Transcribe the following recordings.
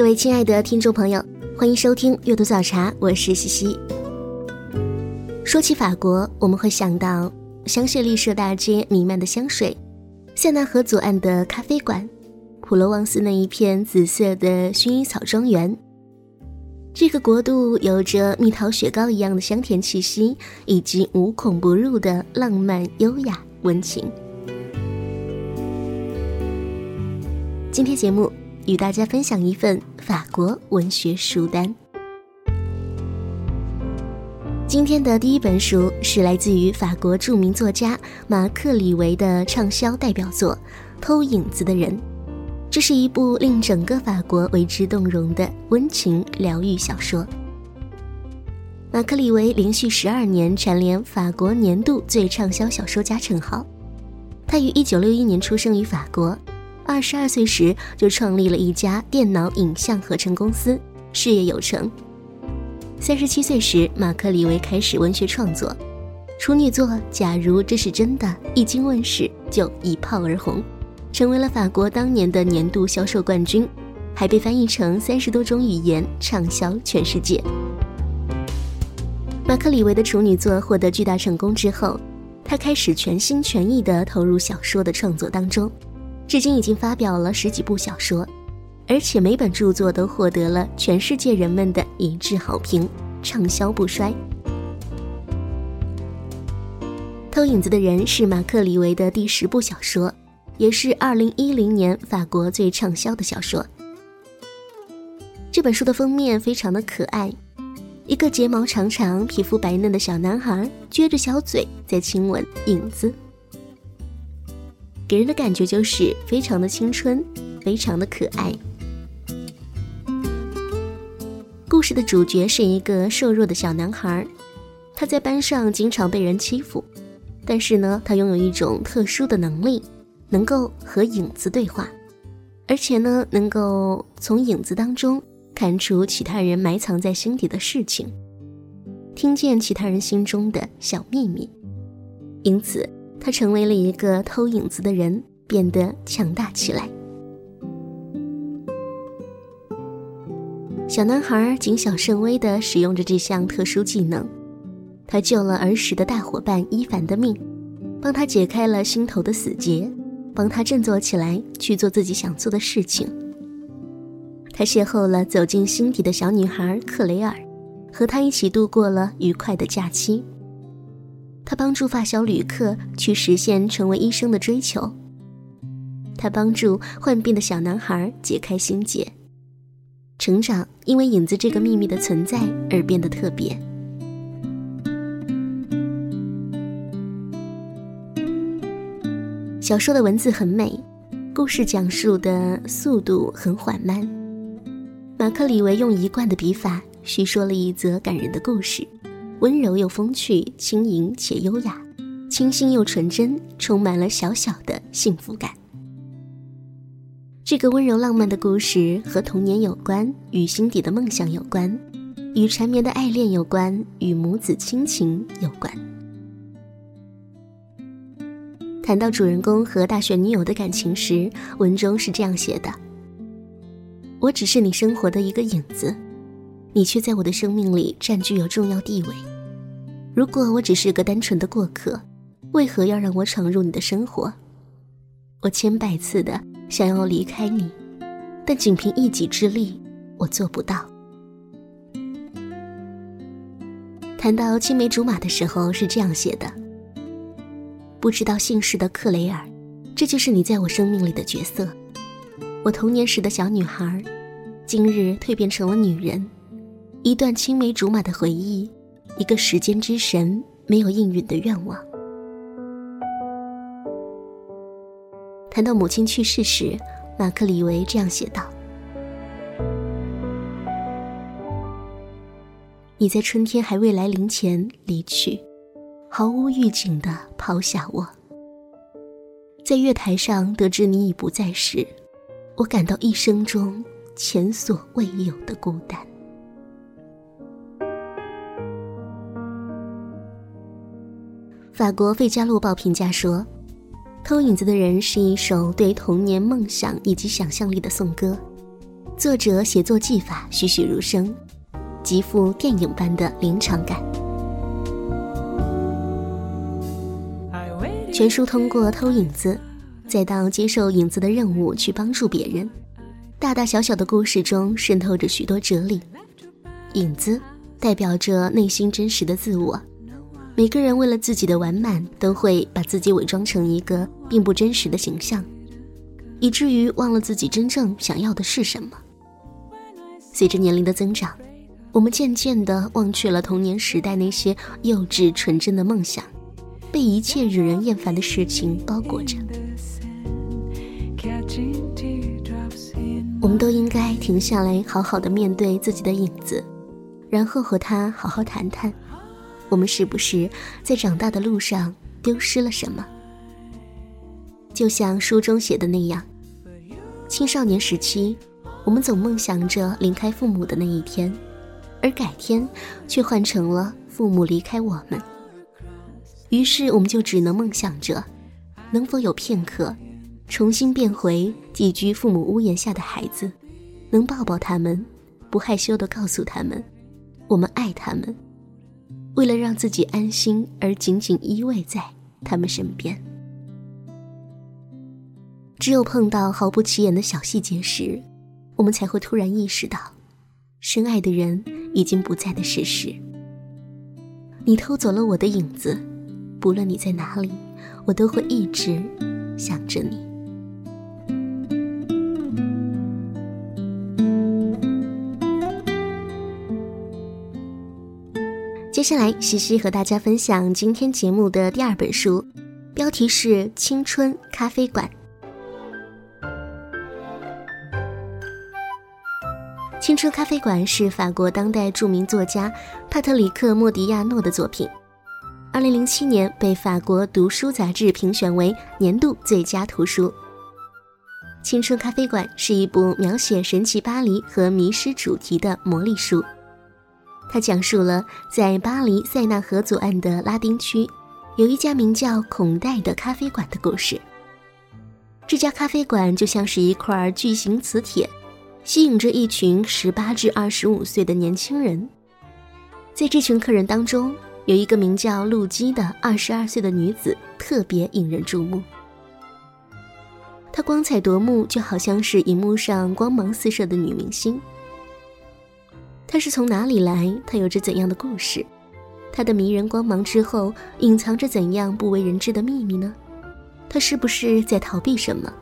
各位亲爱的听众朋友，欢迎收听阅读早茶，我是西西。说起法国，我们会想到香榭丽舍大街弥漫的香水，塞纳河左岸的咖啡馆，普罗旺斯那一片紫色的薰衣草庄园。这个国度有着蜜桃雪糕一样的香甜气息，以及无孔不入的浪漫、优雅、温情。今天节目。与大家分享一份法国文学书单。今天的第一本书是来自于法国著名作家马克·李维的畅销代表作《偷影子的人》。这是一部令整个法国为之动容的温情疗愈小说。马克·李维连续十二年蝉联法国年度最畅销小说家称号。他于一九六一年出生于法国。二十二岁时就创立了一家电脑影像合成公司，事业有成。三十七岁时，马克·李维开始文学创作，处女作《假如这是真的》一经问世就一炮而红，成为了法国当年的年度销售冠军，还被翻译成三十多种语言，畅销全世界。马克·李维的处女作获得巨大成功之后，他开始全心全意地投入小说的创作当中。至今已经发表了十几部小说，而且每本著作都获得了全世界人们的一致好评，畅销不衰。偷影子的人是马克·李维的第十部小说，也是二零一零年法国最畅销的小说。这本书的封面非常的可爱，一个睫毛长长、皮肤白嫩的小男孩撅着小嘴在亲吻影子。给人的感觉就是非常的青春，非常的可爱。故事的主角是一个瘦弱的小男孩，他在班上经常被人欺负，但是呢，他拥有一种特殊的能力，能够和影子对话，而且呢，能够从影子当中看出其他人埋藏在心底的事情，听见其他人心中的小秘密，因此。他成为了一个偷影子的人，变得强大起来。小男孩谨小慎微地使用着这项特殊技能，他救了儿时的大伙伴伊凡的命，帮他解开了心头的死结，帮他振作起来去做自己想做的事情。他邂逅了走进心底的小女孩克雷尔，和她一起度过了愉快的假期。他帮助发小旅客去实现成为医生的追求。他帮助患病的小男孩解开心结。成长因为影子这个秘密的存在而变得特别。小说的文字很美，故事讲述的速度很缓慢。马克·李维用一贯的笔法叙说了一则感人的故事。温柔又风趣，轻盈且优雅，清新又纯真，充满了小小的幸福感。这个温柔浪漫的故事和童年有关，与心底的梦想有关，与缠绵的爱恋有关，与母子亲情有关。谈到主人公和大学女友的感情时，文中是这样写的：“我只是你生活的一个影子。”你却在我的生命里占据有重要地位。如果我只是个单纯的过客，为何要让我闯入你的生活？我千百次的想要离开你，但仅凭一己之力，我做不到。谈到青梅竹马的时候是这样写的：不知道姓氏的克雷尔，这就是你在我生命里的角色。我童年时的小女孩，今日蜕变成了女人。一段青梅竹马的回忆，一个时间之神没有应允的愿望。谈到母亲去世时，马克·李维这样写道：“你在春天还未来临前离去，毫无预警地抛下我。在月台上得知你已不在时，我感到一生中前所未有的孤单。”法国《费加洛报》评价说，《偷影子的人》是一首对童年梦想以及想象力的颂歌，作者写作技法栩栩如生，极富电影般的临场感。全书通过偷影子，再到接受影子的任务去帮助别人，大大小小的故事中渗透着许多哲理。影子代表着内心真实的自我。每个人为了自己的完满，都会把自己伪装成一个并不真实的形象，以至于忘了自己真正想要的是什么。随着年龄的增长，我们渐渐地忘却了童年时代那些幼稚纯真的梦想，被一切惹人厌烦的事情包裹着。我们都应该停下来，好好的面对自己的影子，然后和他好好谈谈。我们是不是在长大的路上丢失了什么？就像书中写的那样，青少年时期，我们总梦想着离开父母的那一天，而改天却换成了父母离开我们。于是，我们就只能梦想着，能否有片刻，重新变回寄居父母屋檐下的孩子，能抱抱他们，不害羞地告诉他们，我们爱他们。为了让自己安心而紧紧依偎在他们身边，只有碰到毫不起眼的小细节时，我们才会突然意识到，深爱的人已经不在的事实。你偷走了我的影子，不论你在哪里，我都会一直想着你。接下来，西西和大家分享今天节目的第二本书，标题是《青春咖啡馆》。《青春咖啡馆》是法国当代著名作家帕特里克·莫迪亚诺的作品，二零零七年被法国读书杂志评选为年度最佳图书。《青春咖啡馆》是一部描写神奇巴黎和迷失主题的魔力书。他讲述了在巴黎塞纳河左岸的拉丁区，有一家名叫孔代的咖啡馆的故事。这家咖啡馆就像是一块巨型磁铁，吸引着一群十八至二十五岁的年轻人。在这群客人当中，有一个名叫露基的二十二岁的女子，特别引人注目。她光彩夺目，就好像是荧幕上光芒四射的女明星。他是从哪里来？他有着怎样的故事？他的迷人光芒之后隐藏着怎样不为人知的秘密呢？他是不是在逃避什么？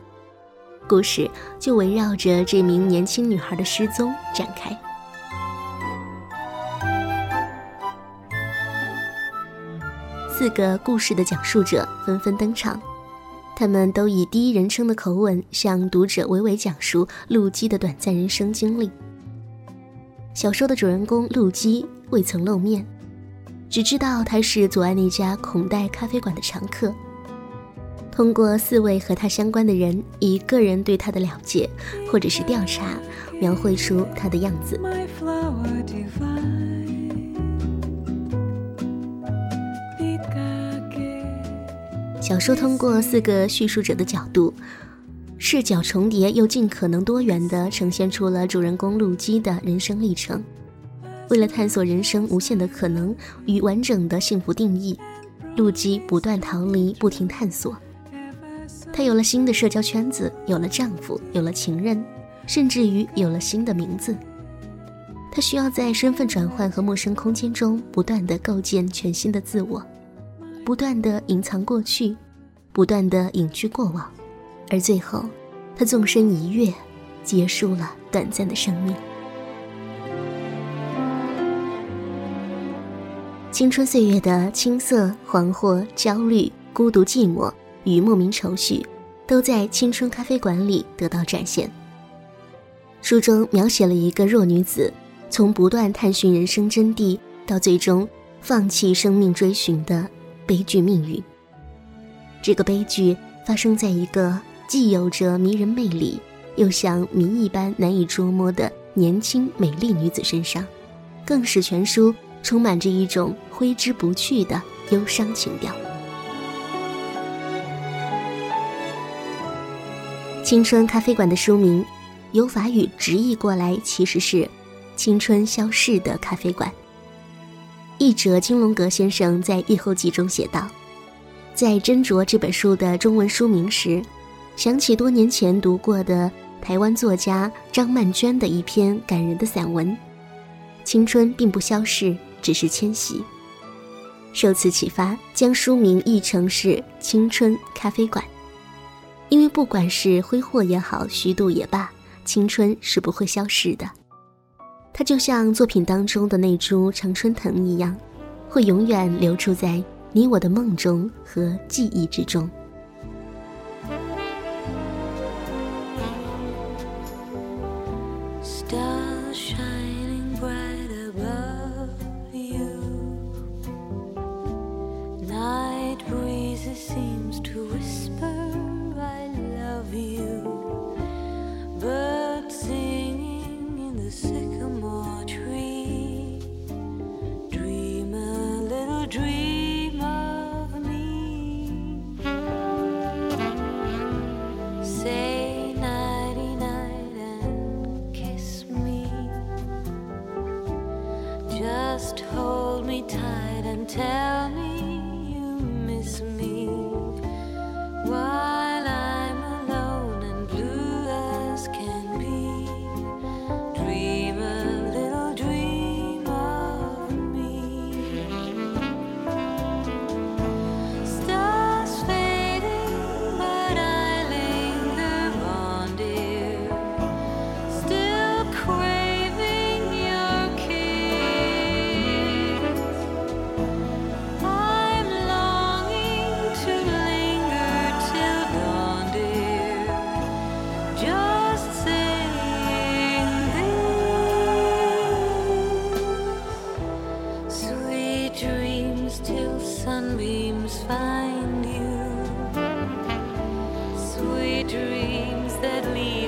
故事就围绕着这名年轻女孩的失踪展开。四个故事的讲述者纷纷登场，他们都以第一人称的口吻向读者娓娓讲述陆基的短暂人生经历。小说的主人公陆基未曾露面，只知道他是左岸那家孔代咖啡馆的常客。通过四位和他相关的人，以个人对他的了解或者是调查，描绘出他的样子。小说通过四个叙述者的角度。视角重叠又尽可能多元的呈现出了主人公陆基的人生历程。为了探索人生无限的可能与完整的幸福定义，陆基不断逃离，不停探索。她有了新的社交圈子，有了丈夫，有了情人，甚至于有了新的名字。他需要在身份转换和陌生空间中不断的构建全新的自我，不断的隐藏过去，不断的隐居过往。而最后，他纵身一跃，结束了短暂的生命。青春岁月的青涩、惶惑、焦虑、孤独、寂寞与莫名愁绪，都在《青春咖啡馆》里得到展现。书中描写了一个弱女子从不断探寻人生真谛，到最终放弃生命追寻的悲剧命运。这个悲剧发生在一个既有着迷人魅力，又像谜一般难以捉摸的年轻美丽女子身上，更使全书充满着一种挥之不去的忧伤情调。青春咖啡馆的书名。由法语直译过来，其实是“青春消逝的咖啡馆”。译者金龙阁先生在译后记中写道：“在斟酌这本书的中文书名时，想起多年前读过的台湾作家张曼娟的一篇感人的散文。青春并不消逝，只是迁徙。受此启发，将书名译成是‘青春咖啡馆’，因为不管是挥霍也好，虚度也罢。”青春是不会消逝的，它就像作品当中的那株常春藤一样，会永远留住在你我的梦中和记忆之中。sunbeams find you. Sweet dreams that lead.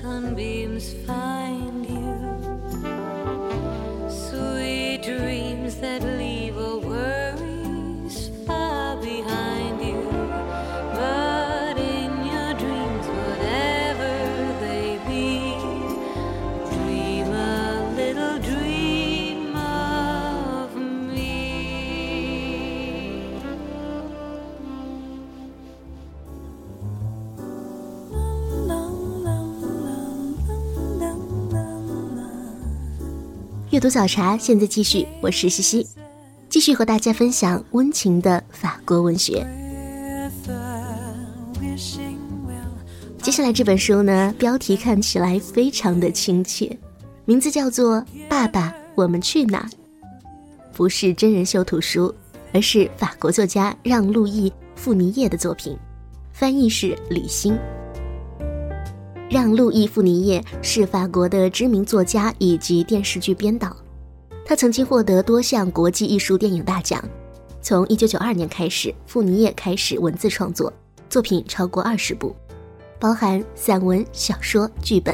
sunbeams fire. 阅读早茶现在继续，我是西西，继续和大家分享温情的法国文学。接下来这本书呢，标题看起来非常的亲切，名字叫做《爸爸，我们去哪》，不是真人秀图书，而是法国作家让·路易·富尼叶的作品，翻译是李欣。让·路易·富尼耶是法国的知名作家以及电视剧编导，他曾经获得多项国际艺术电影大奖。从1992年开始，富尼耶开始文字创作，作品超过二十部，包含散文、小说、剧本。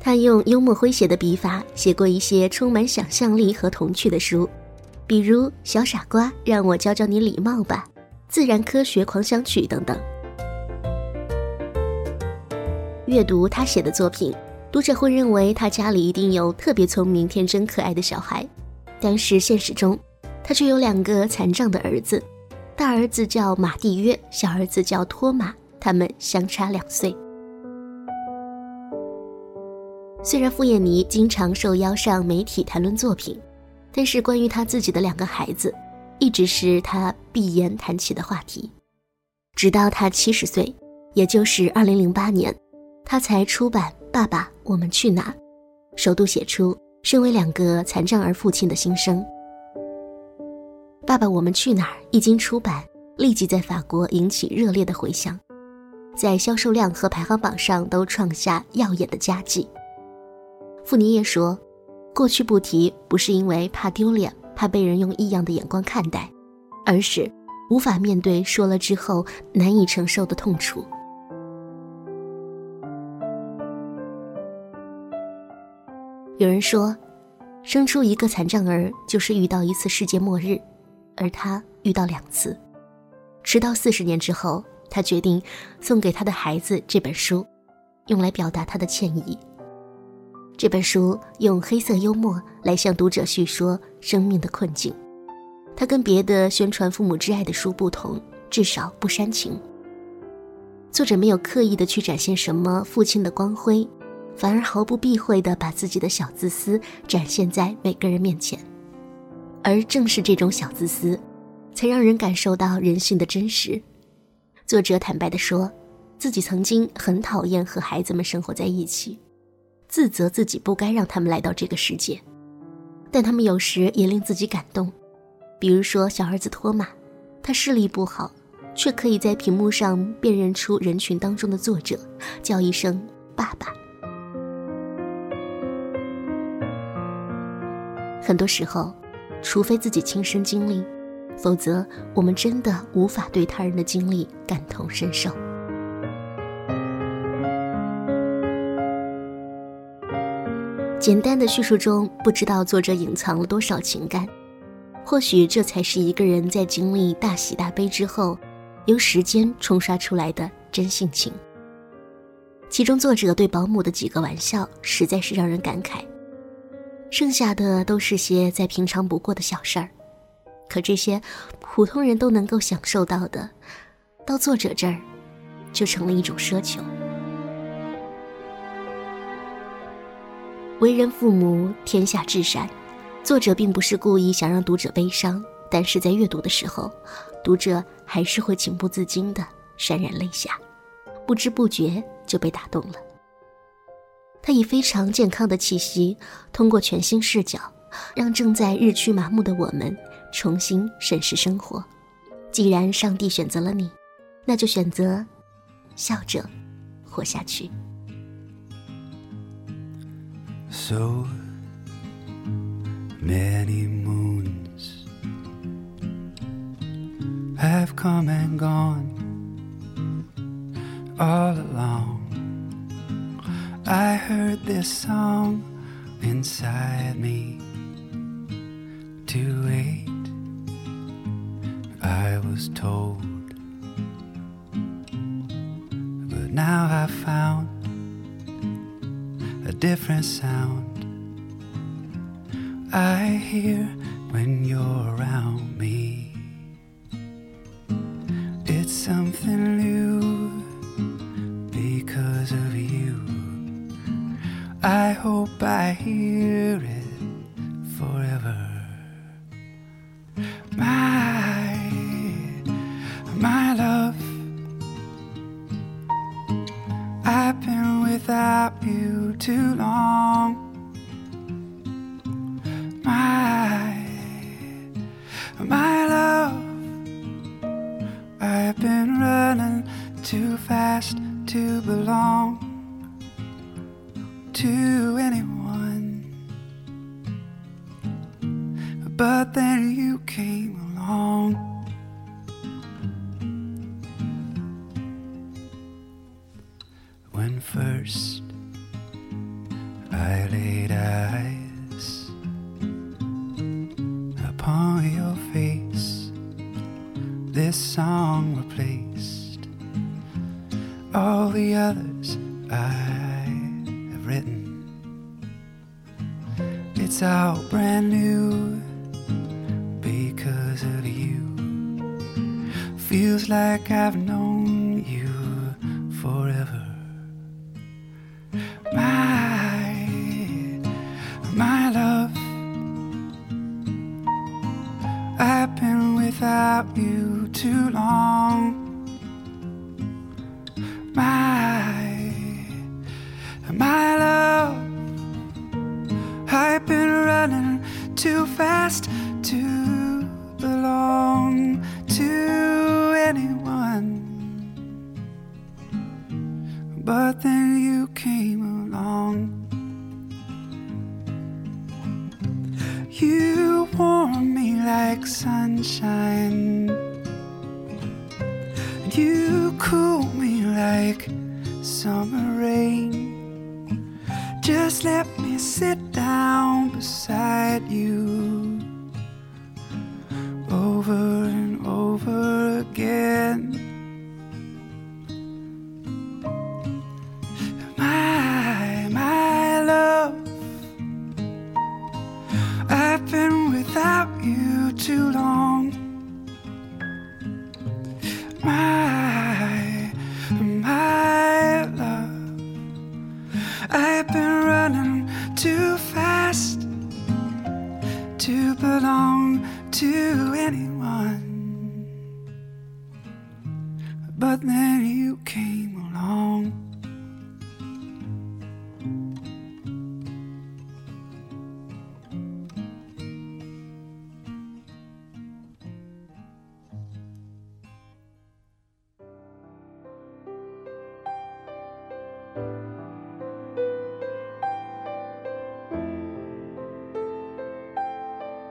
他用幽默诙谐的笔法写过一些充满想象力和童趣的书，比如《小傻瓜》，让我教教你礼貌吧，《自然科学狂想曲》等等。阅读他写的作品，读者会认为他家里一定有特别聪明、天真可爱的小孩，但是现实中，他却有两个残障的儿子，大儿子叫马蒂约，小儿子叫托马，他们相差两岁。虽然傅艳妮经常受邀上媒体谈论作品，但是关于他自己的两个孩子，一直是他闭言谈起的话题，直到他七十岁，也就是二零零八年。他才出版《爸爸，我们去哪》，首度写出身为两个残障儿父亲的心声。《爸爸，我们去哪儿》一经出版，立即在法国引起热烈的回响，在销售量和排行榜上都创下耀眼的佳绩。傅尼叶说：“过去不提，不是因为怕丢脸，怕被人用异样的眼光看待，而是无法面对说了之后难以承受的痛楚。”有人说，生出一个残障儿就是遇到一次世界末日，而他遇到两次。直到四十年之后，他决定送给他的孩子这本书，用来表达他的歉意。这本书用黑色幽默来向读者叙说生命的困境。它跟别的宣传父母之爱的书不同，至少不煽情。作者没有刻意的去展现什么父亲的光辉。反而毫不避讳地把自己的小自私展现在每个人面前，而正是这种小自私，才让人感受到人性的真实。作者坦白地说，自己曾经很讨厌和孩子们生活在一起，自责自己不该让他们来到这个世界，但他们有时也令自己感动。比如说小儿子托马，他视力不好，却可以在屏幕上辨认出人群当中的作者，叫一声“爸爸”。很多时候，除非自己亲身经历，否则我们真的无法对他人的经历感同身受。简单的叙述中，不知道作者隐藏了多少情感。或许这才是一个人在经历大喜大悲之后，由时间冲刷出来的真性情。其中，作者对保姆的几个玩笑，实在是让人感慨。剩下的都是些再平常不过的小事儿，可这些普通人都能够享受到的，到作者这儿，就成了一种奢求。为人父母，天下至善。作者并不是故意想让读者悲伤，但是在阅读的时候，读者还是会情不自禁的潸然泪下，不知不觉就被打动了。他以非常健康的气息，通过全新视角，让正在日趋麻木的我们重新审视生活。既然上帝选择了你，那就选择笑着活下去。So many moons have come and gone all along. I heard this song inside me to wait. I was told, but now I found a different sound. I hear when you're around me. Hope I hear I laid eyes upon your face, this song replaced all the others I have written. It's all brand new because of you. Feels like I've sit down beside you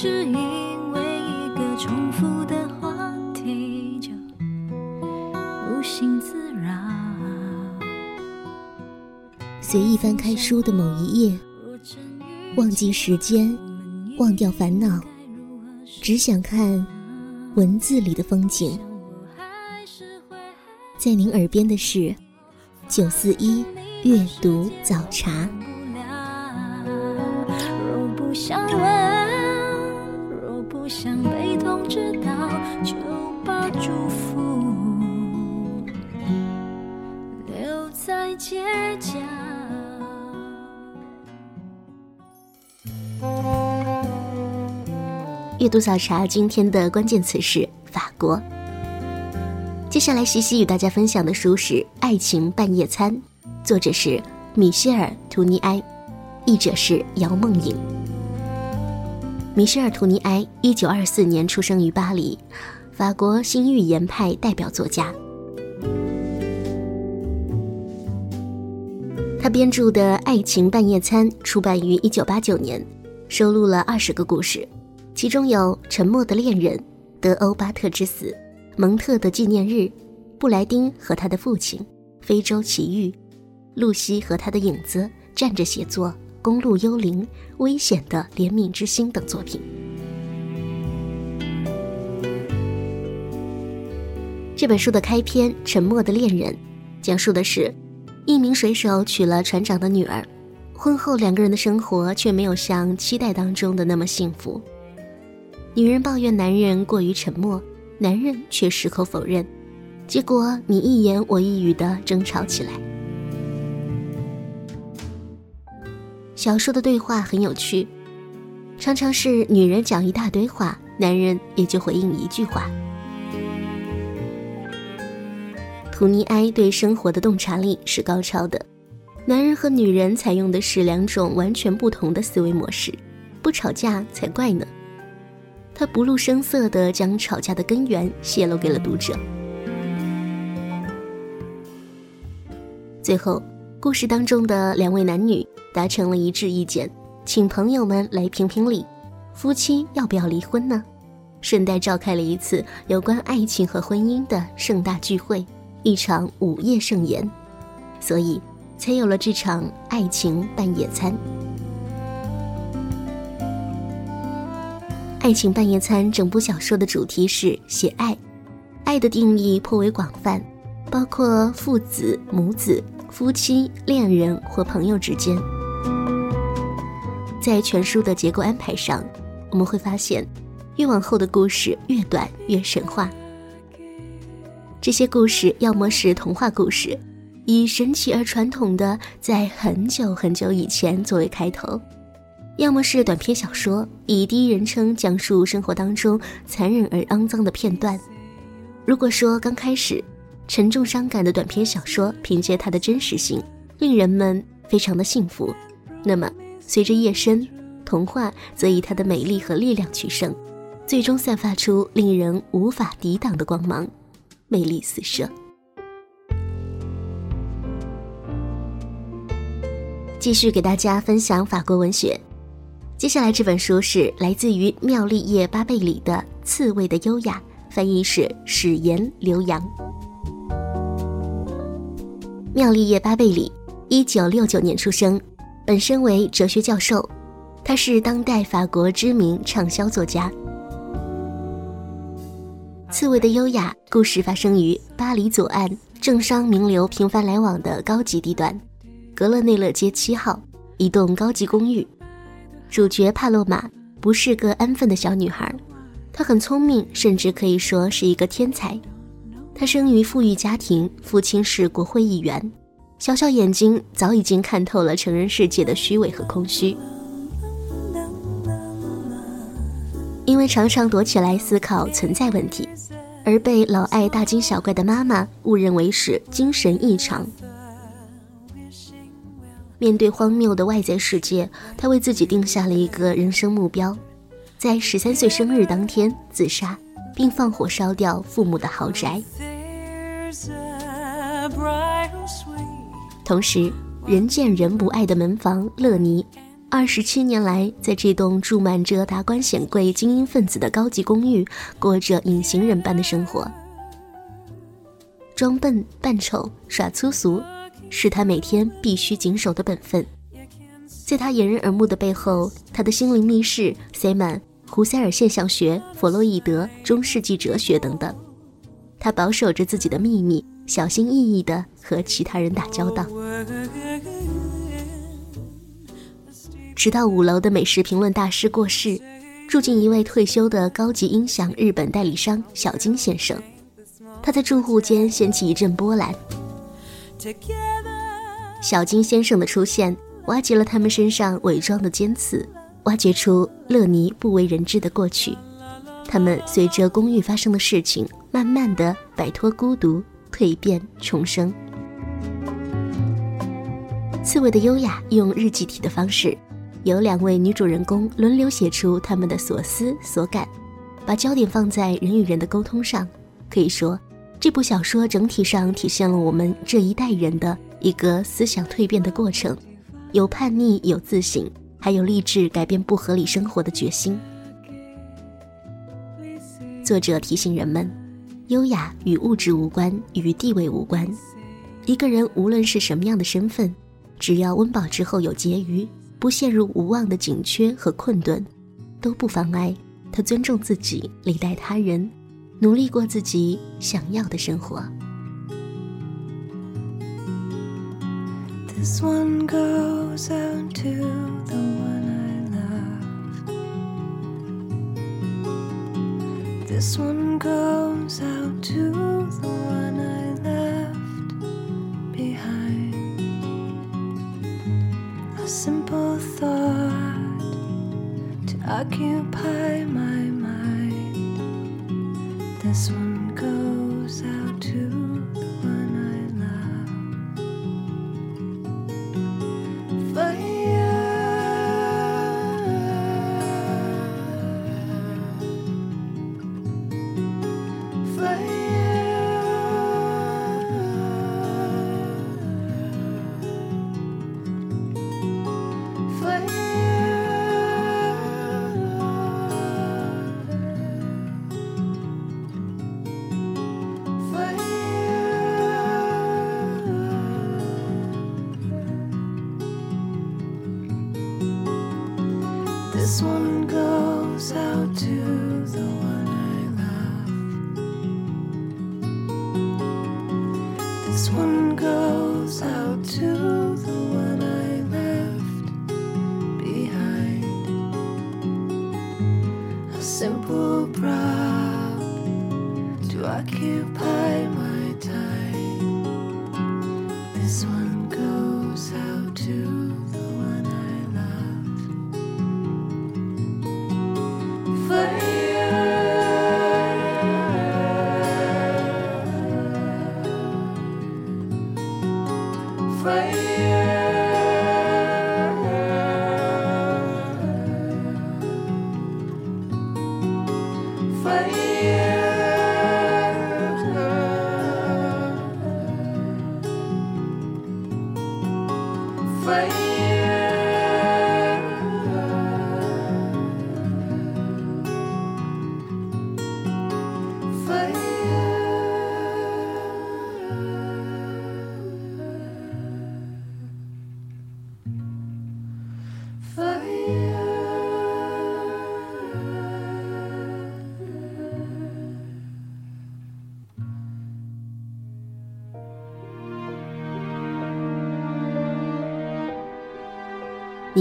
只因为一个重复的话题就无心自扰。随意翻开书的某一页，忘记时间，忘掉烦恼，只想看文字里的风景。在您耳边的是九四一阅读早茶。想被通知到，就把祝福留在街角。阅读早茶今天的关键词是法国。接下来，西西与大家分享的书是《爱情半夜餐》，作者是米歇尔·图尼埃，译者是姚梦颖。米歇尔·图尼埃，一九二四年出生于巴黎，法国新预言派代表作家。他编著的《爱情半夜餐》出版于一九八九年，收录了二十个故事，其中有《沉默的恋人》、《德欧巴特之死》。蒙特的纪念日，布莱丁和他的父亲，非洲奇遇，露西和他的影子，站着写作，公路幽灵，危险的怜悯之心等作品。这本书的开篇《沉默的恋人》，讲述的是，一名水手娶了船长的女儿，婚后两个人的生活却没有像期待当中的那么幸福。女人抱怨男人过于沉默，男人却矢口否认，结果你一言我一语的争吵起来。小说的对话很有趣，常常是女人讲一大堆话，男人也就回应一句话。图尼埃对生活的洞察力是高超的，男人和女人采用的是两种完全不同的思维模式，不吵架才怪呢。他不露声色地将吵架的根源泄露给了读者。最后，故事当中的两位男女达成了一致意见，请朋友们来评评理，夫妻要不要离婚呢？顺带召开了一次有关爱情和婚姻的盛大聚会。一场午夜盛宴，所以才有了这场爱情半夜餐。爱情半夜餐整部小说的主题是写爱，爱的定义颇为广泛，包括父子、母子、夫妻、恋人或朋友之间。在全书的结构安排上，我们会发现，越往后的故事越短越神话。这些故事要么是童话故事，以神奇而传统的在很久很久以前作为开头；要么是短篇小说，以第一人称讲述生活当中残忍而肮脏的片段。如果说刚开始沉重伤感的短篇小说凭借它的真实性令人们非常的幸福，那么随着夜深，童话则以它的美丽和力量取胜，最终散发出令人无法抵挡的光芒。魅力四射。继续给大家分享法国文学。接下来这本书是来自于妙丽叶·巴贝里的《刺猬的优雅》，翻译是史岩刘洋。妙丽叶·巴贝里，一九六九年出生，本身为哲学教授，他是当代法国知名畅销作家。刺猬的优雅故事发生于巴黎左岸政商名流频繁来往的高级地段，格勒内勒街七号一栋高级公寓。主角帕洛玛不是个安分的小女孩，她很聪明，甚至可以说是一个天才。他生于富裕家庭，父亲是国会议员，小小眼睛早已经看透了成人世界的虚伪和空虚。因为常常躲起来思考存在问题，而被老爱大惊小怪的妈妈误认为是精神异常。面对荒谬的外在世界，他为自己定下了一个人生目标：在十三岁生日当天自杀，并放火烧掉父母的豪宅。同时，人见人不爱的门房乐尼。二十七年来，在这栋住满着达官显贵、精英分子的高级公寓，过着隐形人般的生活。装笨扮丑、耍粗俗，是他每天必须谨守的本分。在他掩人耳目的背后，他的心灵密室塞满胡塞尔现象学、弗洛伊德、中世纪哲学等等。他保守着自己的秘密，小心翼翼地和其他人打交道。直到五楼的美食评论大师过世，住进一位退休的高级音响日本代理商小金先生。他在住户间掀起一阵波澜。小金先生的出现，挖掘了他们身上伪装的尖刺，挖掘出乐尼不为人知的过去。他们随着公寓发生的事情，慢慢的摆脱孤独，蜕变重生。刺猬的优雅用日记体的方式。由两位女主人公轮流写出他们的所思所感，把焦点放在人与人的沟通上。可以说，这部小说整体上体现了我们这一代人的一个思想蜕变的过程，有叛逆，有自省，还有立志改变不合理生活的决心。作者提醒人们，优雅与物质无关，与地位无关。一个人无论是什么样的身份，只要温饱之后有结余。不陷入无望的紧缺和困顿，都不妨碍他尊重自己、礼待他人，努力过自己想要的生活。This one goes out to the This one goes out to the one I left behind. A simple thought to occupy my mind. This one goes out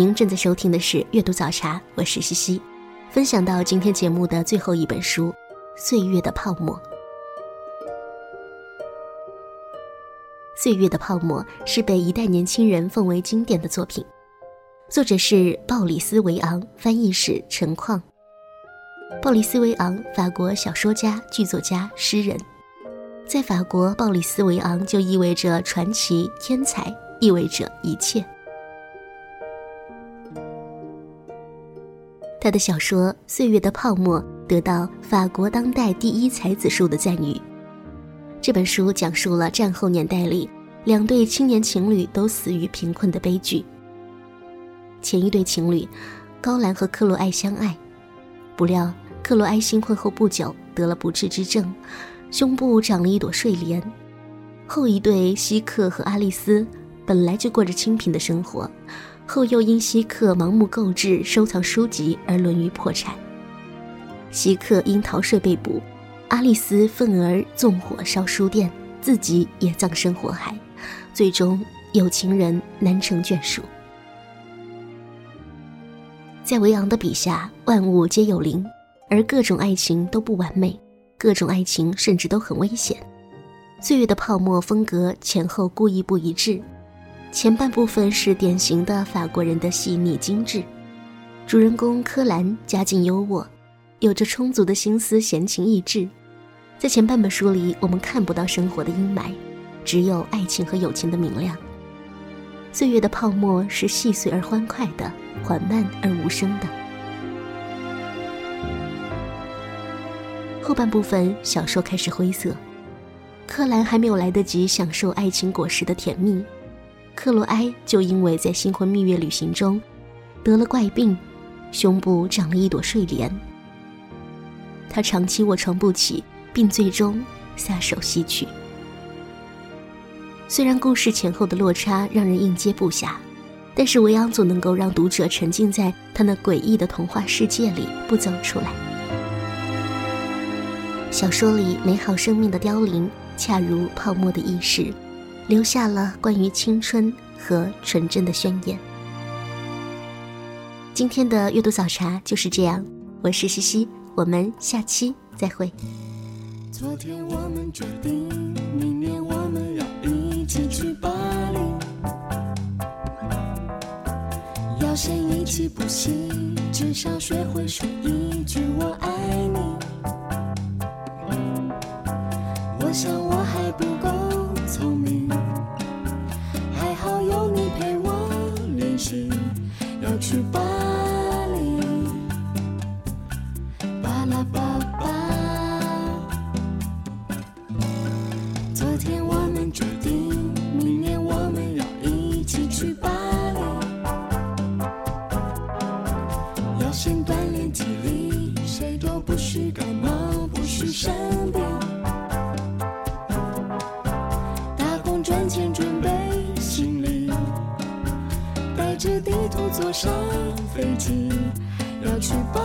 您正在收听的是《阅读早茶》，我是西西，分享到今天节目的最后一本书《岁月的泡沫》。《岁月的泡沫》是被一代年轻人奉为经典的作品，作者是鲍里斯·维昂，翻译是陈况。鲍里斯·维昂，法国小说家、剧作家、诗人，在法国，鲍里斯·维昂就意味着传奇、天才，意味着一切。他的小说《岁月的泡沫》得到法国当代第一才子数的赞誉。这本书讲述了战后年代里两对青年情侣都死于贫困的悲剧。前一对情侣高兰和克洛埃相爱，不料克洛埃新婚后不久得了不治之症，胸部长了一朵睡莲。后一对希克和阿丽丝本来就过着清贫的生活。后又因希克盲目购置、收藏书籍而沦于破产。希克因逃税被捕，阿丽丝愤而纵火烧书店，自己也葬身火海，最终有情人难成眷属。在维昂的笔下，万物皆有灵，而各种爱情都不完美，各种爱情甚至都很危险。岁月的泡沫风格前后故意不一致。前半部分是典型的法国人的细腻精致，主人公柯兰家境优渥，有着充足的心思闲情逸致。在前半本书里，我们看不到生活的阴霾，只有爱情和友情的明亮。岁月的泡沫是细碎而欢快的，缓慢而无声的。后半部分小说开始灰色，柯兰还没有来得及享受爱情果实的甜蜜。克罗埃就因为在新婚蜜月旅行中得了怪病，胸部长了一朵睡莲。他长期卧床不起，并最终撒手西去。虽然故事前后的落差让人应接不暇，但是维昂总能够让读者沉浸在他那诡异的童话世界里不走出来。小说里美好生命的凋零，恰如泡沫的易逝。留下了关于青春、和纯真的宣言。今天的阅读早茶就是这样，我是西西，我们下期再会。昨天我们决定，明年我们要一起去巴黎。要先一起补习，至少学会说一句我爱你。我想我去巴黎。巴拉巴巴。坐上飞机，要去巴